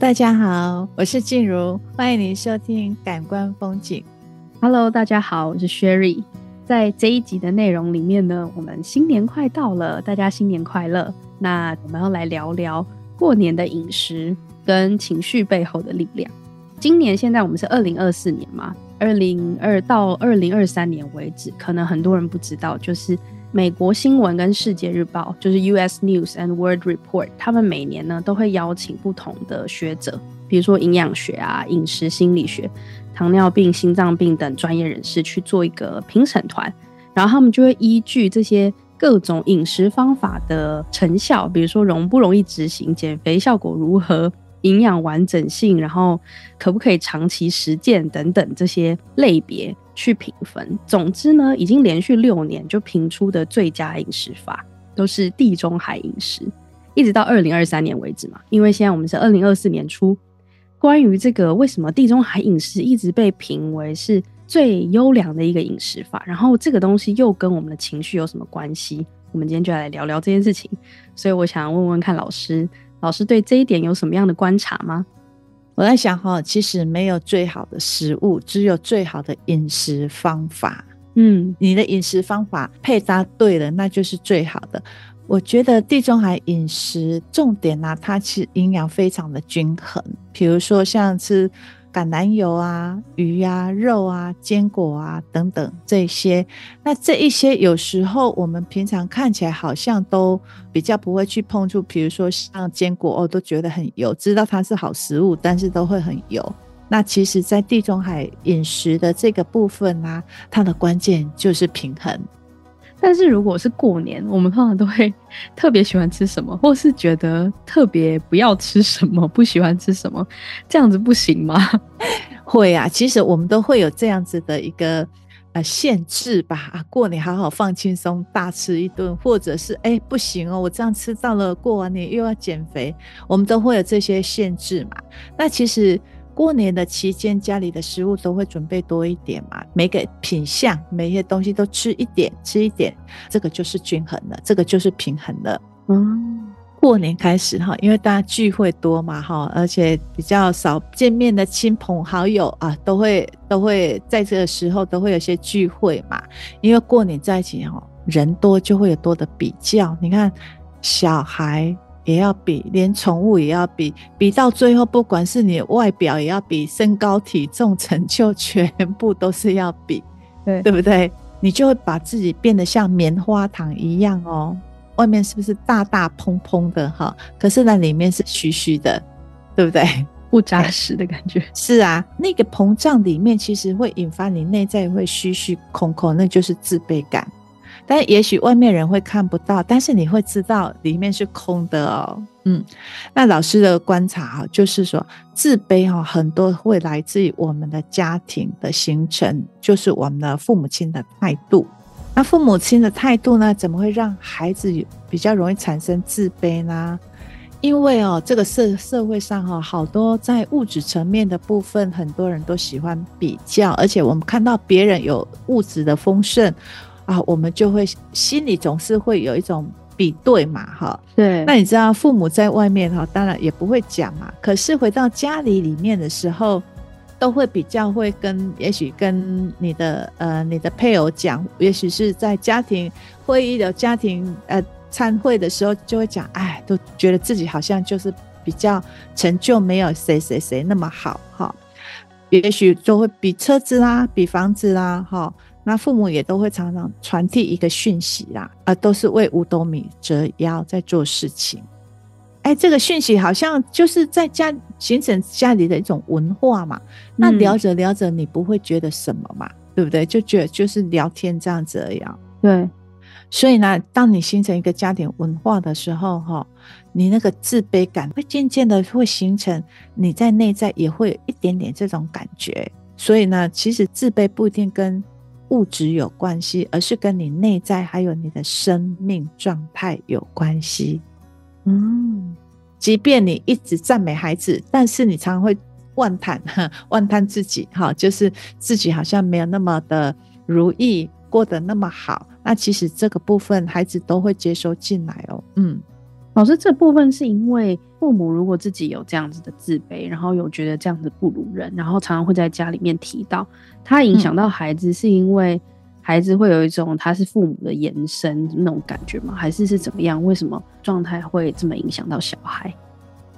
大家好，我是静茹，欢迎您收听《感官风景》。Hello，大家好，我是 Sherry。在这一集的内容里面呢，我们新年快到了，大家新年快乐。那我们要来聊聊过年的饮食跟情绪背后的力量。今年现在我们是二零二四年嘛，二零二到二零二三年为止，可能很多人不知道，就是。美国新闻跟世界日报，就是 U.S. News and World Report，他们每年呢都会邀请不同的学者，比如说营养学啊、饮食心理学、糖尿病、心脏病等专业人士去做一个评审团，然后他们就会依据这些各种饮食方法的成效，比如说容不容易执行、减肥效果如何、营养完整性，然后可不可以长期实践等等这些类别。去评分。总之呢，已经连续六年就评出的最佳饮食法都是地中海饮食，一直到二零二三年为止嘛。因为现在我们是二零二四年初，关于这个为什么地中海饮食一直被评为是最优良的一个饮食法，然后这个东西又跟我们的情绪有什么关系？我们今天就来聊聊这件事情。所以我想问问看老师，老师对这一点有什么样的观察吗？我在想哈，其实没有最好的食物，只有最好的饮食方法。嗯，你的饮食方法配搭对了，那就是最好的。我觉得地中海饮食重点呢、啊，它其实营养非常的均衡，比如说像吃。橄榄油啊、鱼啊、肉啊、坚果啊等等这些，那这一些有时候我们平常看起来好像都比较不会去碰触，比如说像坚果哦，都觉得很油，知道它是好食物，但是都会很油。那其实，在地中海饮食的这个部分啊，它的关键就是平衡。但是如果是过年，我们通常都会特别喜欢吃什么，或是觉得特别不要吃什么，不喜欢吃什么，这样子不行吗？会啊，其实我们都会有这样子的一个呃限制吧。啊，过年好好放轻松，大吃一顿，或者是哎不行哦，我这样吃到了过完年又要减肥，我们都会有这些限制嘛。那其实。过年的期间，家里的食物都会准备多一点嘛，每个品相、每一些东西都吃一点，吃一点，这个就是均衡了，这个就是平衡了。嗯，过年开始哈，因为大家聚会多嘛哈，而且比较少见面的亲朋好友啊，都会都会在这个时候都会有些聚会嘛，因为过年在一起哈，人多就会有多的比较，你看小孩。也要比，连宠物也要比，比到最后，不管是你外表也要比，身高体重成就全部都是要比，对对不对？你就会把自己变得像棉花糖一样哦，外面是不是大大蓬蓬的哈？可是那里面是虚虚的，对不对？不扎实的感觉。是啊，那个膨胀里面其实会引发你内在会虚虚空空，那就是自卑感。但也许外面人会看不到，但是你会知道里面是空的哦。嗯，那老师的观察哈，就是说自卑哈，很多会来自于我们的家庭的形成，就是我们的父母亲的态度。那父母亲的态度呢，怎么会让孩子比较容易产生自卑呢？因为哦，这个社社会上哈，好多在物质层面的部分，很多人都喜欢比较，而且我们看到别人有物质的丰盛。啊，我们就会心里总是会有一种比对嘛，哈。对。那你知道父母在外面哈，当然也不会讲嘛。可是回到家里里面的时候，都会比较会跟，也许跟你的呃你的配偶讲，也许是在家庭会议的家庭呃参会的时候，就会讲，哎，都觉得自己好像就是比较成就没有谁谁谁那么好，哈。也许就会比车子啦，比房子啦，哈。那父母也都会常常传递一个讯息啦，啊，都是为五斗米折腰在做事情。哎，这个讯息好像就是在家形成家里的一种文化嘛。那聊着聊着，你不会觉得什么嘛，嗯、对不对？就觉得就是聊天这样子而已。对。所以呢，当你形成一个家庭文化的时候，哈，你那个自卑感会渐渐的会形成，你在内在也会有一点点这种感觉。所以呢，其实自卑不一定跟物质有关系，而是跟你内在还有你的生命状态有关系。嗯，即便你一直赞美孩子，但是你常常会妄谈，妄谈自己，哈，就是自己好像没有那么的如意，过得那么好。那其实这个部分孩子都会接收进来哦。嗯，老师，这部分是因为父母如果自己有这样子的自卑，然后有觉得这样子不如人，然后常常会在家里面提到，他影响到孩子，是因为孩子会有一种他是父母的延伸那种感觉吗？还是是怎么样？为什么状态会这么影响到小孩？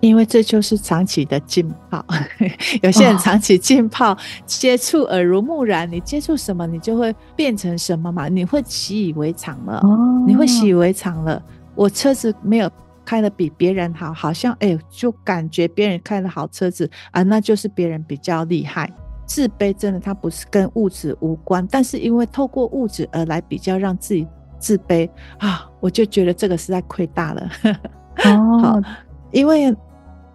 因为这就是长期的浸泡，有些人长期浸泡，哦、接触耳濡目染，你接触什么，你就会变成什么嘛，你会习以为常了，哦、你会习以为常了。我车子没有开的比别人好，好像哎，就感觉别人开的好车子啊，那就是别人比较厉害。自卑真的它不是跟物质无关，但是因为透过物质而来比较让自己自卑啊，我就觉得这个实在亏大了。哦，好，因为。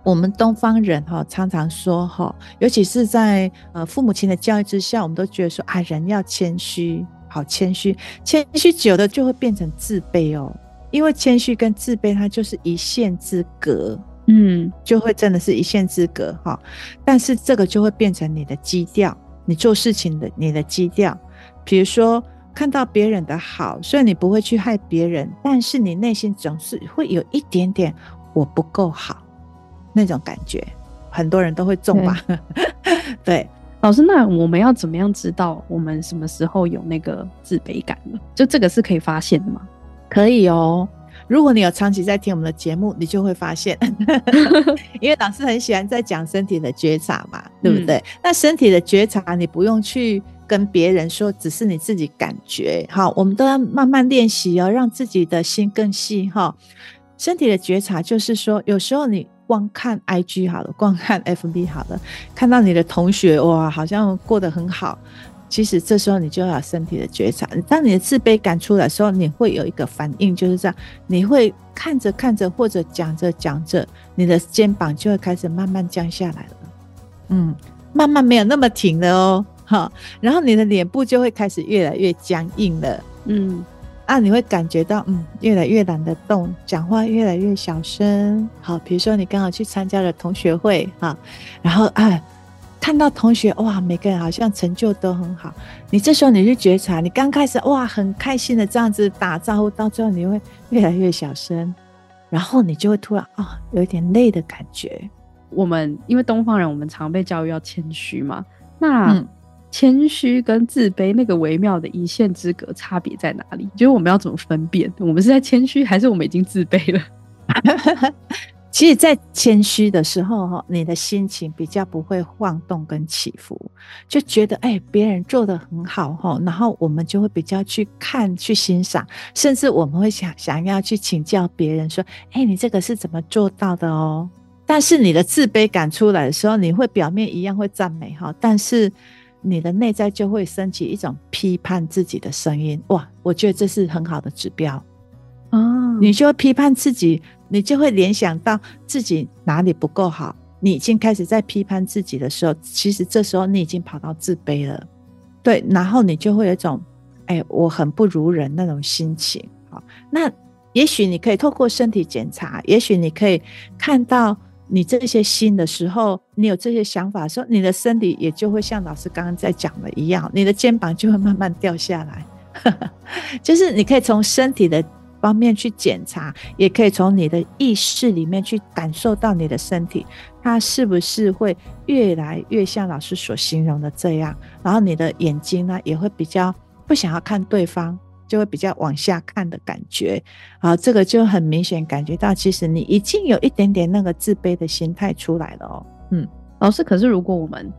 我们东方人哈常常说哈，尤其是在呃父母亲的教育之下，我们都觉得说啊，人要谦虚，好谦虚，谦虚久了就会变成自卑哦。因为谦虚跟自卑它就是一线之隔，嗯，就会真的是一线之隔哈。但是这个就会变成你的基调，你做事情的你的基调。比如说看到别人的好，虽然你不会去害别人，但是你内心总是会有一点点我不够好。那种感觉，很多人都会中吧？对，对，老师，那我们要怎么样知道我们什么时候有那个自卑感呢？就这个是可以发现的吗？可以哦。如果你有长期在听我们的节目，你就会发现，因为老师很喜欢在讲身体的觉察嘛，对不对？嗯、那身体的觉察，你不用去跟别人说，只是你自己感觉。好，我们都要慢慢练习哦，让自己的心更细哈。身体的觉察就是说，有时候你。光看 IG 好了，光看 FB 好了，看到你的同学哇，好像过得很好。其实这时候你就要有身体的觉察。当你的自卑感出来的时候，你会有一个反应，就是这样，你会看着看着或者讲着讲着，你的肩膀就会开始慢慢降下来了。嗯，慢慢没有那么挺了哦，哈。然后你的脸部就会开始越来越僵硬了。嗯。啊，你会感觉到，嗯，越来越懒得动，讲话越来越小声。好，比如说你刚好去参加了同学会，哈，然后啊，看到同学哇，每个人好像成就都很好，你这时候你就觉察，你刚开始哇很开心的这样子打招呼，到最后你会越来越小声，然后你就会突然啊、哦，有一点累的感觉。我们因为东方人，我们常被教育要谦虚嘛，那。嗯谦虚跟自卑那个微妙的一线之隔差别在哪里？就是我们要怎么分辨？我们是在谦虚，还是我们已经自卑了？其实，在谦虚的时候，哈，你的心情比较不会晃动跟起伏，就觉得哎，别人做的很好，哈，然后我们就会比较去看、去欣赏，甚至我们会想想要去请教别人，说，哎，你这个是怎么做到的哦？但是你的自卑感出来的时候，你会表面一样会赞美，哈，但是。你的内在就会升起一种批判自己的声音，哇！我觉得这是很好的指标哦。你就会批判自己，你就会联想到自己哪里不够好。你已经开始在批判自己的时候，其实这时候你已经跑到自卑了，对。然后你就会有一种，哎，我很不如人那种心情。好，那也许你可以透过身体检查，也许你可以看到。你这些心的时候，你有这些想法的时候，你的身体也就会像老师刚刚在讲的一样，你的肩膀就会慢慢掉下来。就是你可以从身体的方面去检查，也可以从你的意识里面去感受到你的身体，它是不是会越来越像老师所形容的这样，然后你的眼睛呢，也会比较不想要看对方。就会比较往下看的感觉，啊，这个就很明显感觉到，其实你已经有一点点那个自卑的心态出来了哦。嗯，老师，可是如果我们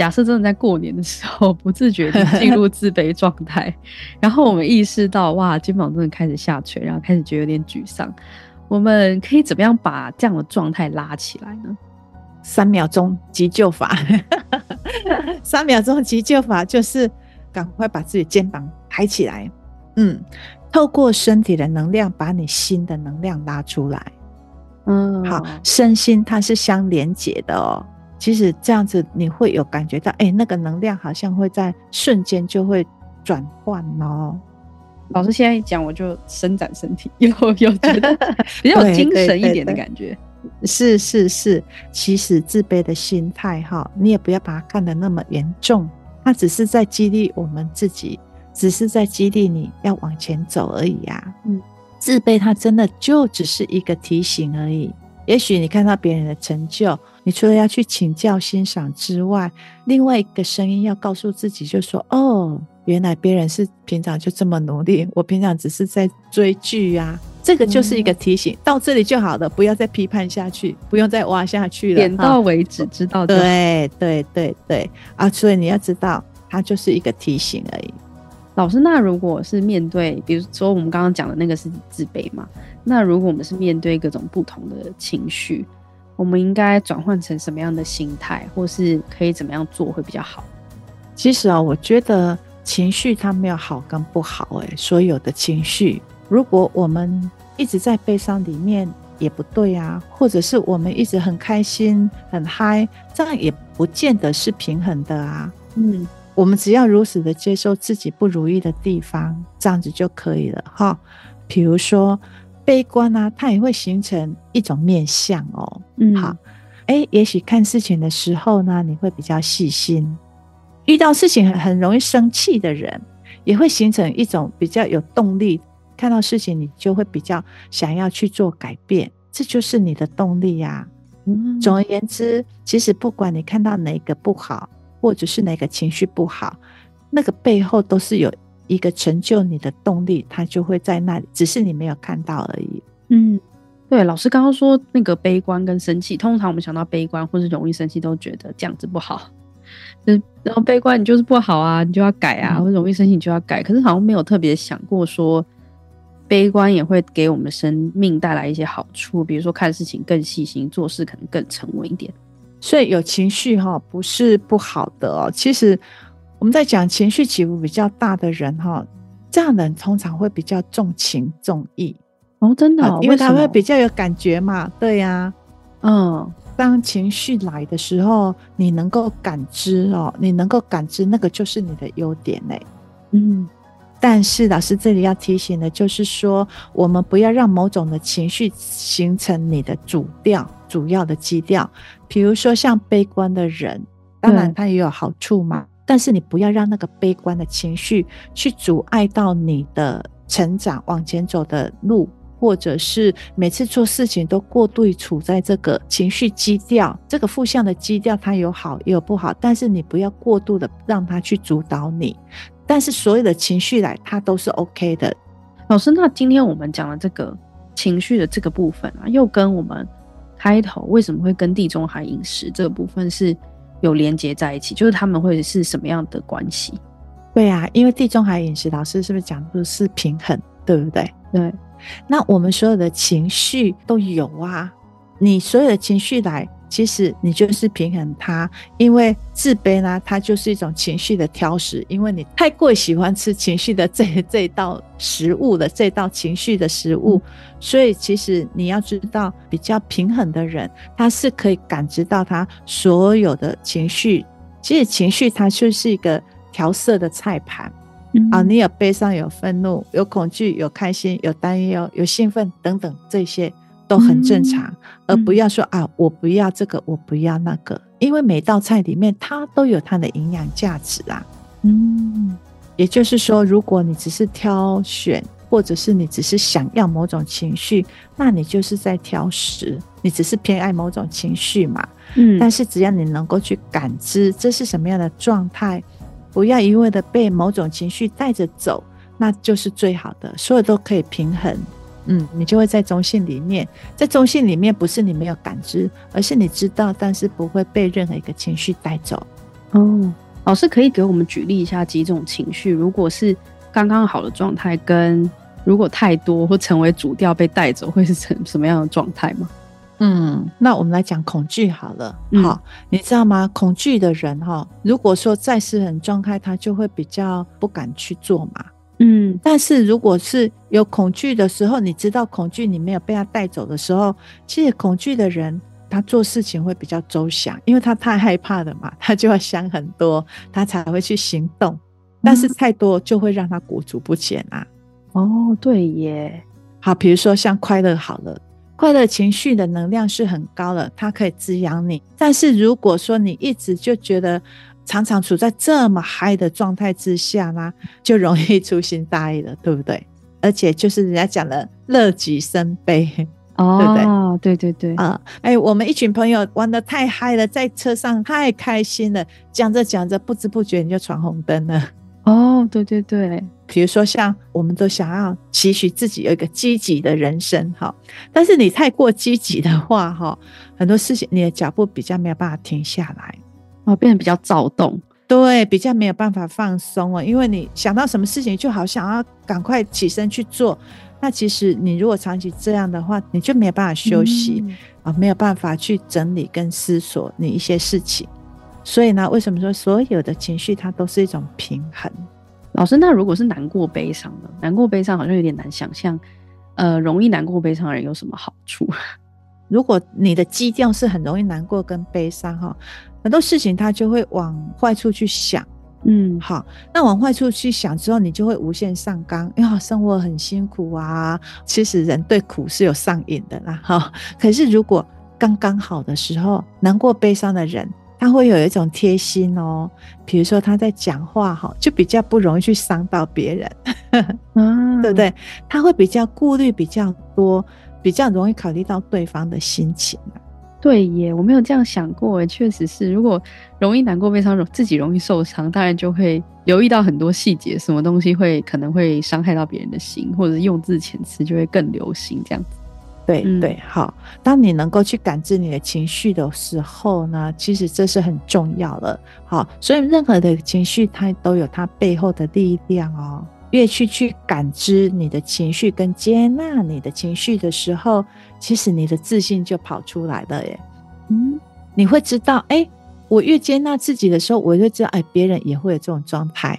假设真的在过年的时候 不自觉的进入自卑状态，然后我们意识到哇，肩膀真的开始下垂，然后开始觉得有点沮丧，我们可以怎么样把这样的状态拉起来呢？三秒钟急救法，三秒钟急救法就是赶快把自己肩膀抬起来。嗯，透过身体的能量，把你心的能量拉出来。嗯，好，身心它是相连接的哦。其实这样子你会有感觉到，哎、欸，那个能量好像会在瞬间就会转换哦。老师现在一讲，我就伸展身体，有有觉得 比较有精神一点的感觉。是是是，其实自卑的心态哈，你也不要把它看得那么严重，它只是在激励我们自己。只是在激励你要往前走而已呀、啊。嗯，自卑它真的就只是一个提醒而已。也许你看到别人的成就，你除了要去请教欣赏之外，另外一个声音要告诉自己，就说：“哦，原来别人是平常就这么努力，我平常只是在追剧啊。”这个就是一个提醒，嗯、到这里就好了，不要再批判下去，不用再挖下去了，点到为止，知道的。对对对对啊！所以你要知道，它就是一个提醒而已。老师，那如果是面对，比如说我们刚刚讲的那个是自卑嘛？那如果我们是面对各种不同的情绪，我们应该转换成什么样的心态，或是可以怎么样做会比较好？其实啊，我觉得情绪它没有好跟不好，诶，所有的情绪，如果我们一直在悲伤里面也不对啊，或者是我们一直很开心很嗨，这样也不见得是平衡的啊。嗯。我们只要如实的接受自己不如意的地方，这样子就可以了哈。比如说悲观啊，它也会形成一种面相哦。嗯，好，诶，也许看事情的时候呢，你会比较细心。遇到事情很很容易生气的人，也会形成一种比较有动力。看到事情，你就会比较想要去做改变，这就是你的动力呀。嗯，总而言之，其实不管你看到哪个不好。或者是哪个情绪不好，那个背后都是有一个成就你的动力，它就会在那里，只是你没有看到而已。嗯，对，老师刚刚说那个悲观跟生气，通常我们想到悲观或是容易生气，都觉得这样子不好。嗯然后悲观你就是不好啊，你就要改啊，或者容易生气你就要改。可是好像没有特别想过说，悲观也会给我们生命带来一些好处，比如说看事情更细心，做事可能更沉稳一点。所以有情绪哈，不是不好的哦。其实我们在讲情绪起伏比较大的人哈，这样的人通常会比较重情重义哦，真的，因为他会比较有感觉嘛。对呀，嗯，当情绪来的时候，你能够感知哦，你能够感知那个就是你的优点嘞。嗯。但是老师这里要提醒的，就是说，我们不要让某种的情绪形成你的主调、主要的基调。比如说，像悲观的人，当然他也有好处嘛。但是你不要让那个悲观的情绪去阻碍到你的成长、往前走的路，或者是每次做事情都过度处在这个情绪基调、这个负向的基调，它有好也有不好。但是你不要过度的让它去主导你。但是所有的情绪来，它都是 OK 的。老师，那今天我们讲的这个情绪的这个部分啊，又跟我们开头为什么会跟地中海饮食这个部分是有连接在一起？就是他们会是什么样的关系？对啊，因为地中海饮食，老师是不是讲的是平衡，对不对？对。那我们所有的情绪都有啊，你所有的情绪来。其实你就是平衡它，因为自卑呢，它就是一种情绪的挑食，因为你太过喜欢吃情绪的这这一道食物的这道情绪的食物，所以其实你要知道，比较平衡的人，他是可以感知到他所有的情绪。其实情绪它就是一个调色的菜盘，嗯，啊，你有悲伤，有愤怒，有恐惧，有开心，有担忧，有兴奋等等这些。都很正常，嗯、而不要说啊，我不要这个，我不要那个，因为每道菜里面它都有它的营养价值啊。嗯，也就是说，如果你只是挑选，或者是你只是想要某种情绪，那你就是在挑食，你只是偏爱某种情绪嘛。嗯，但是只要你能够去感知这是什么样的状态，不要一味的被某种情绪带着走，那就是最好的，所有都可以平衡。嗯，你就会在中性里面，在中性里面，不是你没有感知，而是你知道，但是不会被任何一个情绪带走。哦，老师可以给我们举例一下几种情绪，如果是刚刚好的状态，跟如果太多或成为主调被带走，会是成什么样的状态吗？嗯，那我们来讲恐惧好了。好，嗯，你知道吗？恐惧的人哈，如果说在失衡状态，他就会比较不敢去做嘛。嗯，但是如果是有恐惧的时候，你知道恐惧，你没有被他带走的时候，其实恐惧的人他做事情会比较周详，因为他太害怕了嘛，他就要想很多，他才会去行动。但是太多就会让他裹足不前啊。哦，对耶。好，比如说像快乐好了，快乐情绪的能量是很高的，它可以滋养你。但是如果说你一直就觉得，常常处在这么嗨的状态之下呢，就容易粗心大意了，对不对？而且就是人家讲的乐极生悲。哦，对对对对啊！哎，我们一群朋友玩得太嗨了，在车上太开心了，讲着讲着，不知不觉你就闯红灯了。哦，对对对，比如说像我们都想要期许自己有一个积极的人生，哈，但是你太过积极的话，哈，很多事情你的脚步比较没有办法停下来，哦，变得比较躁动，对，比较没有办法放松哦，因为你想到什么事情就好想要赶快起身去做。那其实你如果长期这样的话，你就没有办法休息、嗯、啊，没有办法去整理跟思索你一些事情。所以呢，为什么说所有的情绪它都是一种平衡？老师，那如果是难过悲伤的？难过悲伤好像有点难想象。呃，容易难过悲伤的人有什么好处？如果你的基调是很容易难过跟悲伤哈，很多事情他就会往坏处去想。嗯，好，那往坏处去想之后，你就会无限上纲。因为生活很辛苦啊，其实人对苦是有上瘾的啦。哈，可是如果刚刚好的时候，难过悲伤的人，他会有一种贴心哦。比如说他在讲话哈，就比较不容易去伤到别人，嗯，对不对？他会比较顾虑比较多，比较容易考虑到对方的心情啊。对耶，我没有这样想过。确实是，如果容易难过、悲伤，自己容易受伤，当然就会留意到很多细节，什么东西会可能会伤害到别人的心，或者是用字遣词就会更留心这样子。对、嗯、对，好。当你能够去感知你的情绪的时候呢，其实这是很重要的。好，所以任何的情绪，它都有它背后的力量哦。越去去感知你的情绪跟接纳你的情绪的时候，其实你的自信就跑出来了耶。嗯，你会知道，哎，我越接纳自己的时候，我就知道，哎，别人也会有这种状态，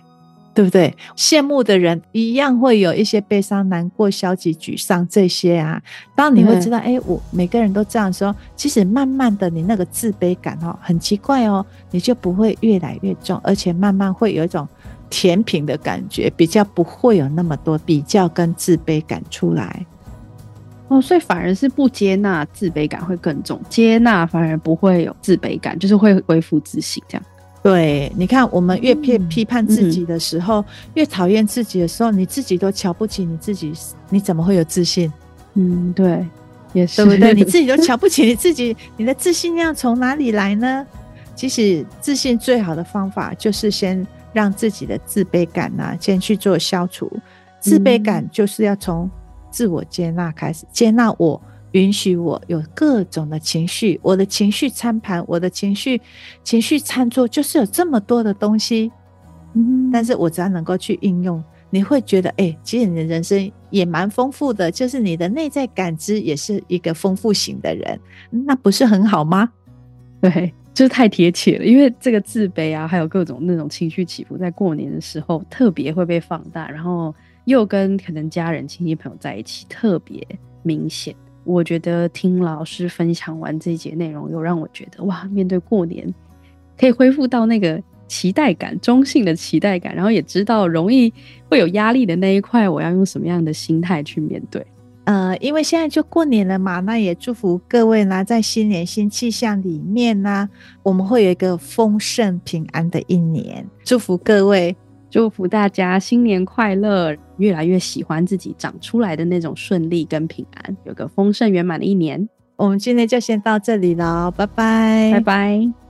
对不对？羡慕的人一样会有一些悲伤、难过、消极、沮丧这些啊。当你会知道，哎，我每个人都这样的时候，其实慢慢的，你那个自卑感哦，很奇怪哦，你就不会越来越重，而且慢慢会有一种。甜品的感觉，比较不会有那么多比较跟自卑感出来哦，所以反而是不接纳，自卑感会更重；接纳反而不会有自卑感，就是会恢复自信。这样，对，你看，我们越批批判自己的时候，嗯、越讨厌自己的时候，你自己都瞧不起你自己，你怎么会有自信？嗯，对，也是，对不对？你自己都瞧不起你自己，你的自信要从哪里来呢？其实，自信最好的方法就是先。让自己的自卑感呢、啊，先去做消除。自卑感就是要从自我接纳开始，接纳我，允许我有各种的情绪，我的情绪餐盘，我的情绪情绪餐桌，就是有这么多的东西。嗯，但是我只要能够去应用，你会觉得，哎、欸，其实你的人生也蛮丰富的，就是你的内在感知也是一个丰富型的人，那不是很好吗？对。就是太贴切了，因为这个自卑啊，还有各种那种情绪起伏，在过年的时候特别会被放大，然后又跟可能家人、亲戚、朋友在一起，特别明显。我觉得听老师分享完这一节内容，又让我觉得哇，面对过年可以恢复到那个期待感，中性的期待感，然后也知道容易会有压力的那一块，我要用什么样的心态去面对。呃，因为现在就过年了嘛，那也祝福各位呢，在新年新气象里面呢，我们会有一个丰盛平安的一年。祝福各位，祝福大家新年快乐，越来越喜欢自己长出来的那种顺利跟平安，有个丰盛圆满的一年。我们今天就先到这里了，拜拜，拜拜。